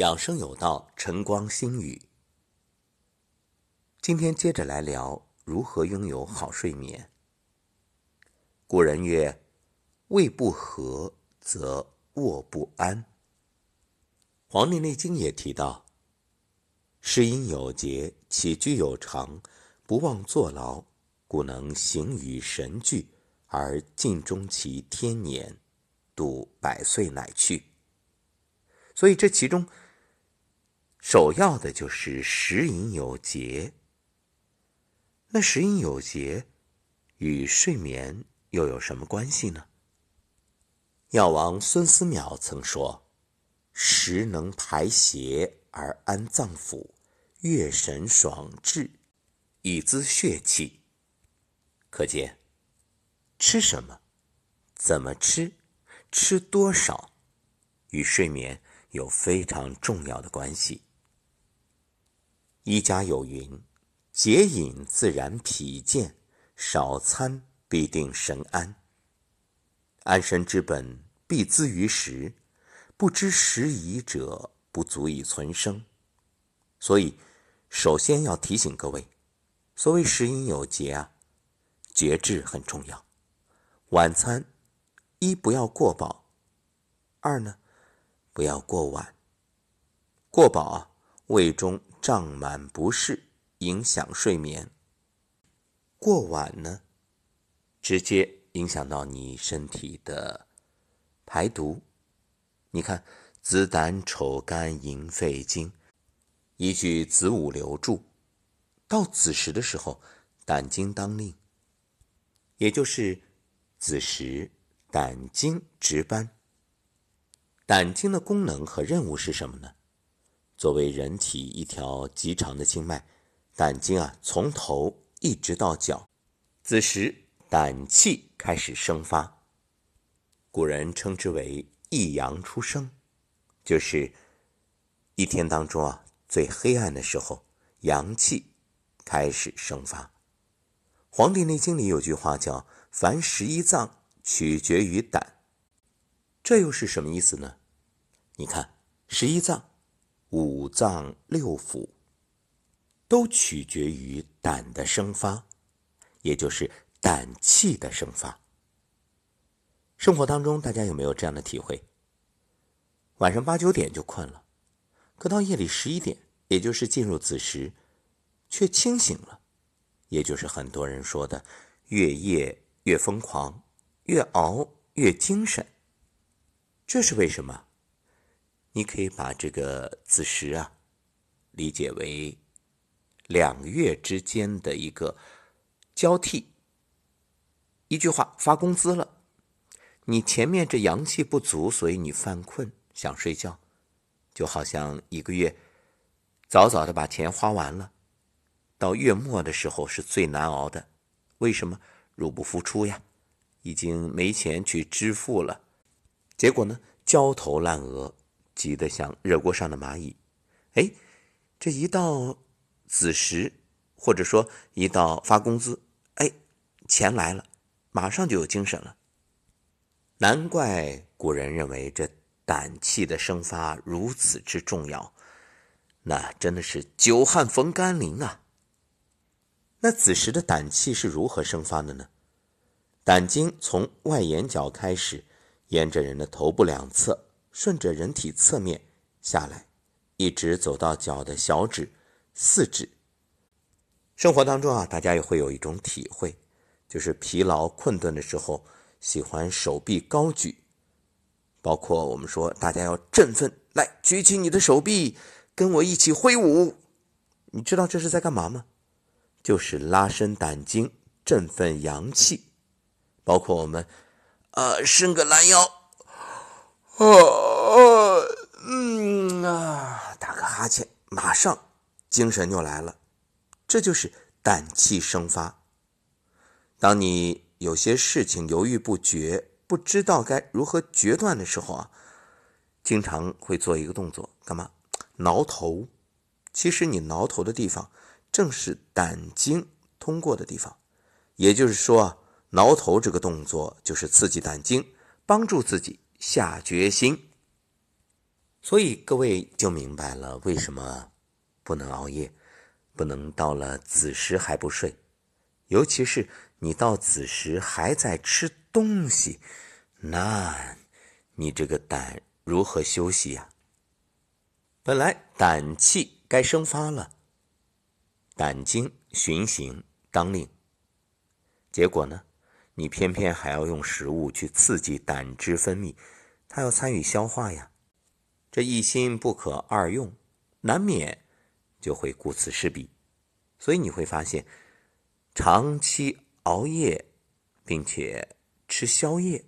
养生有道，晨光心语。今天接着来聊如何拥有好睡眠。古人曰：“胃不和，则卧不安。”《黄帝内经》也提到：“食饮有节，起居有常，不忘坐牢，故能形与神俱，而尽终其天年，度百岁乃去。”所以这其中。首要的就是食饮有节。那食饮有节与睡眠又有什么关系呢？药王孙思邈曾说：“食能排邪而安脏腑，悦神爽志，以滋血气。”可见，吃什么、怎么吃、吃多少，与睡眠有非常重要的关系。医家有云：“节饮自然脾健，少餐必定神安。安身之本，必资于食。不知时宜者，不足以存生。”所以，首先要提醒各位，所谓食饮有节啊，节制很重要。晚餐，一不要过饱，二呢，不要过晚。过饱啊，胃中。胀满不适，影响睡眠。过晚呢，直接影响到你身体的排毒。你看，子胆丑肝营肺经，依据子午流注，到子时的时候，胆经当令，也就是子时胆经值班。胆经的功能和任务是什么呢？作为人体一条极长的经脉，胆经啊，从头一直到脚，此时胆气开始生发。古人称之为“一阳初生”，就是一天当中啊最黑暗的时候，阳气开始生发。《黄帝内经》里有句话叫“凡十一脏取决于胆”，这又是什么意思呢？你看，十一脏。五脏六腑都取决于胆的生发，也就是胆气的生发。生活当中，大家有没有这样的体会？晚上八九点就困了，可到夜里十一点，也就是进入子时，却清醒了，也就是很多人说的越夜越疯狂，越熬越精神。这是为什么？你可以把这个子时啊，理解为两月之间的一个交替。一句话，发工资了，你前面这阳气不足，所以你犯困想睡觉，就好像一个月早早的把钱花完了，到月末的时候是最难熬的。为什么？入不敷出呀，已经没钱去支付了，结果呢，焦头烂额。急得像热锅上的蚂蚁，哎，这一到子时，或者说一到发工资，哎，钱来了，马上就有精神了。难怪古人认为这胆气的生发如此之重要，那真的是久旱逢甘霖啊。那子时的胆气是如何生发的呢？胆经从外眼角开始，沿着人的头部两侧。顺着人体侧面下来，一直走到脚的小指、四指。生活当中啊，大家也会有一种体会，就是疲劳困顿的时候，喜欢手臂高举。包括我们说，大家要振奋，来举起你的手臂，跟我一起挥舞。你知道这是在干嘛吗？就是拉伸胆经，振奋阳气。包括我们，呃，伸个懒腰。哦，嗯啊，打个哈欠，马上精神就来了。这就是胆气生发。当你有些事情犹豫不决，不知道该如何决断的时候啊，经常会做一个动作，干嘛？挠头。其实你挠头的地方，正是胆经通过的地方。也就是说啊，挠头这个动作就是刺激胆经，帮助自己。下决心。所以各位就明白了为什么不能熬夜，不能到了子时还不睡，尤其是你到子时还在吃东西，那你这个胆如何休息呀？本来胆气该生发了，胆经循行当令，结果呢，你偏偏还要用食物去刺激胆汁分泌，它要参与消化呀。这一心不可二用，难免就会顾此失彼。所以你会发现，长期熬夜并且吃宵夜，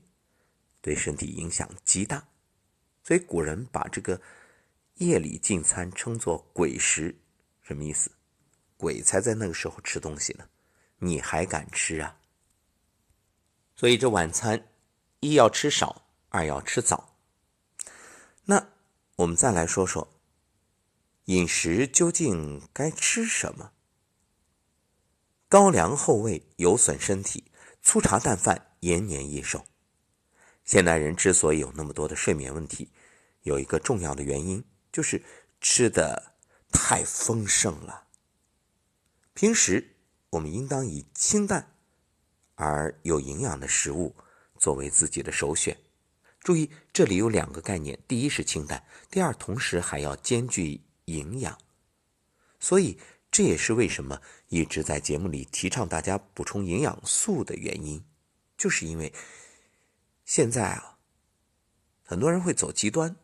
对身体影响极大。所以古人把这个。夜里进餐称作鬼食，什么意思？鬼才在那个时候吃东西呢，你还敢吃啊？所以这晚餐一要吃少，二要吃早。那我们再来说说饮食究竟该吃什么？高粱厚味有损身体，粗茶淡饭延年益寿。现代人之所以有那么多的睡眠问题，有一个重要的原因。就是吃的太丰盛了。平时我们应当以清淡而有营养的食物作为自己的首选。注意，这里有两个概念：第一是清淡，第二同时还要兼具营养。所以这也是为什么一直在节目里提倡大家补充营养素的原因，就是因为现在啊，很多人会走极端，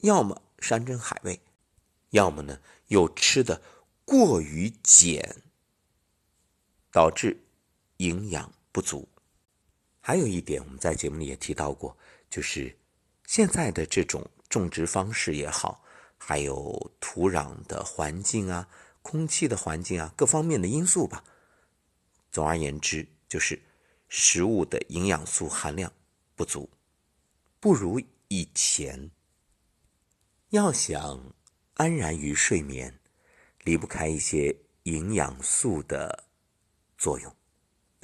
要么。山珍海味，要么呢又吃的过于碱，导致营养不足。还有一点，我们在节目里也提到过，就是现在的这种种植方式也好，还有土壤的环境啊、空气的环境啊，各方面的因素吧。总而言之，就是食物的营养素含量不足，不如以前。要想安然于睡眠，离不开一些营养素的作用，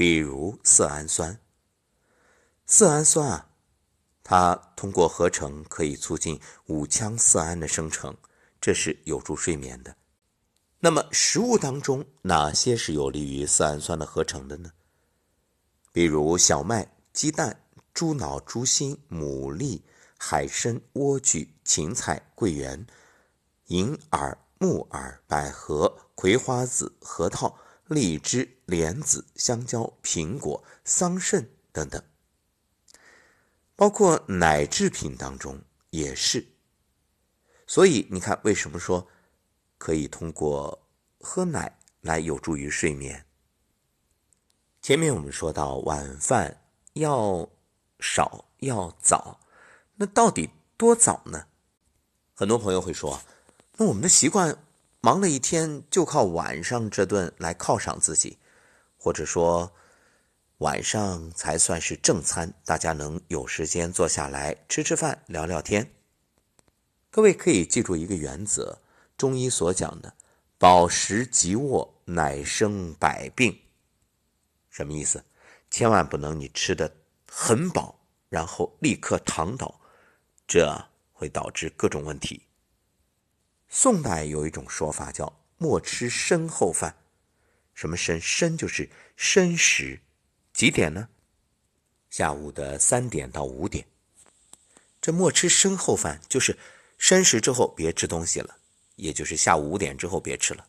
比如色氨酸。色氨酸啊，它通过合成可以促进五羟色胺的生成，这是有助睡眠的。那么食物当中哪些是有利于色氨酸的合成的呢？比如小麦、鸡蛋、猪脑、猪心、牡蛎。海参、莴苣、芹菜、桂圆、银耳、木耳、百合、葵花籽、核桃、荔枝、莲子、香蕉、苹果、桑葚等等，包括奶制品当中也是。所以你看，为什么说可以通过喝奶来有助于睡眠？前面我们说到晚饭要少要早。那到底多早呢？很多朋友会说，那我们的习惯，忙了一天就靠晚上这顿来犒赏自己，或者说晚上才算是正餐，大家能有时间坐下来吃吃饭、聊聊天。各位可以记住一个原则：中医所讲的“饱食即卧，乃生百病”，什么意思？千万不能你吃的很饱，然后立刻躺倒。这会导致各种问题。宋代有一种说法叫“莫吃身后饭”，什么申？申就是申时，几点呢？下午的三点到五点。这莫吃身后饭，就是申时之后别吃东西了，也就是下午五点之后别吃了。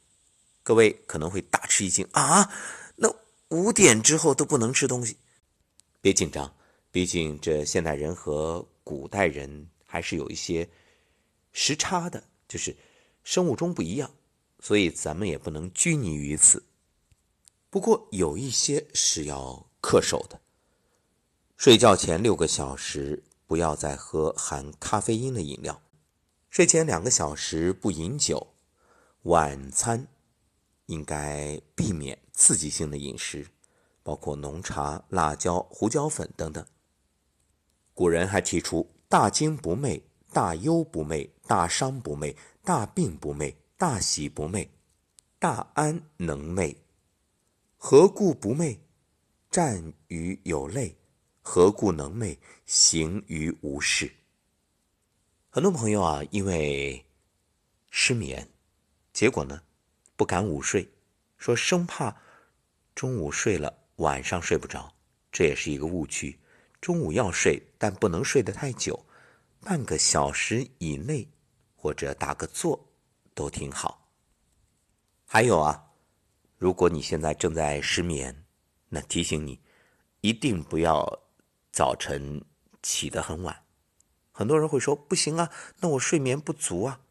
各位可能会大吃一惊啊，那五点之后都不能吃东西？别紧张，毕竟这现代人和古代人。还是有一些时差的，就是生物钟不一样，所以咱们也不能拘泥于此。不过有一些是要恪守的：睡觉前六个小时不要再喝含咖啡因的饮料；睡前两个小时不饮酒；晚餐应该避免刺激性的饮食，包括浓茶、辣椒、胡椒粉等等。古人还提出。大惊不寐，大忧不寐，大伤不寐，大病不寐，大喜不寐，大安能寐。何故不寐？战于有泪。何故能寐？行于无事。很多朋友啊，因为失眠，结果呢不敢午睡，说生怕中午睡了晚上睡不着，这也是一个误区。中午要睡，但不能睡得太久，半个小时以内，或者打个坐都挺好。还有啊，如果你现在正在失眠，那提醒你，一定不要早晨起得很晚。很多人会说不行啊，那我睡眠不足啊。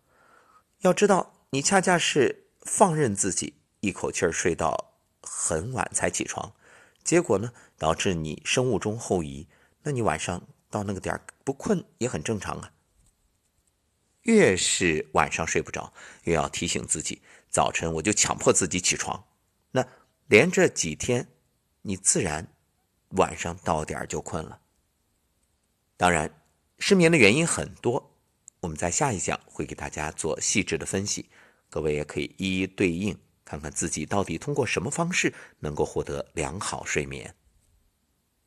要知道，你恰恰是放任自己一口气儿睡到很晚才起床，结果呢，导致你生物钟后移。那你晚上到那个点儿不困也很正常啊。越是晚上睡不着，越要提醒自己。早晨我就强迫自己起床，那连着几天，你自然晚上到点就困了。当然，失眠的原因很多，我们在下一讲会给大家做细致的分析，各位也可以一一对应，看看自己到底通过什么方式能够获得良好睡眠。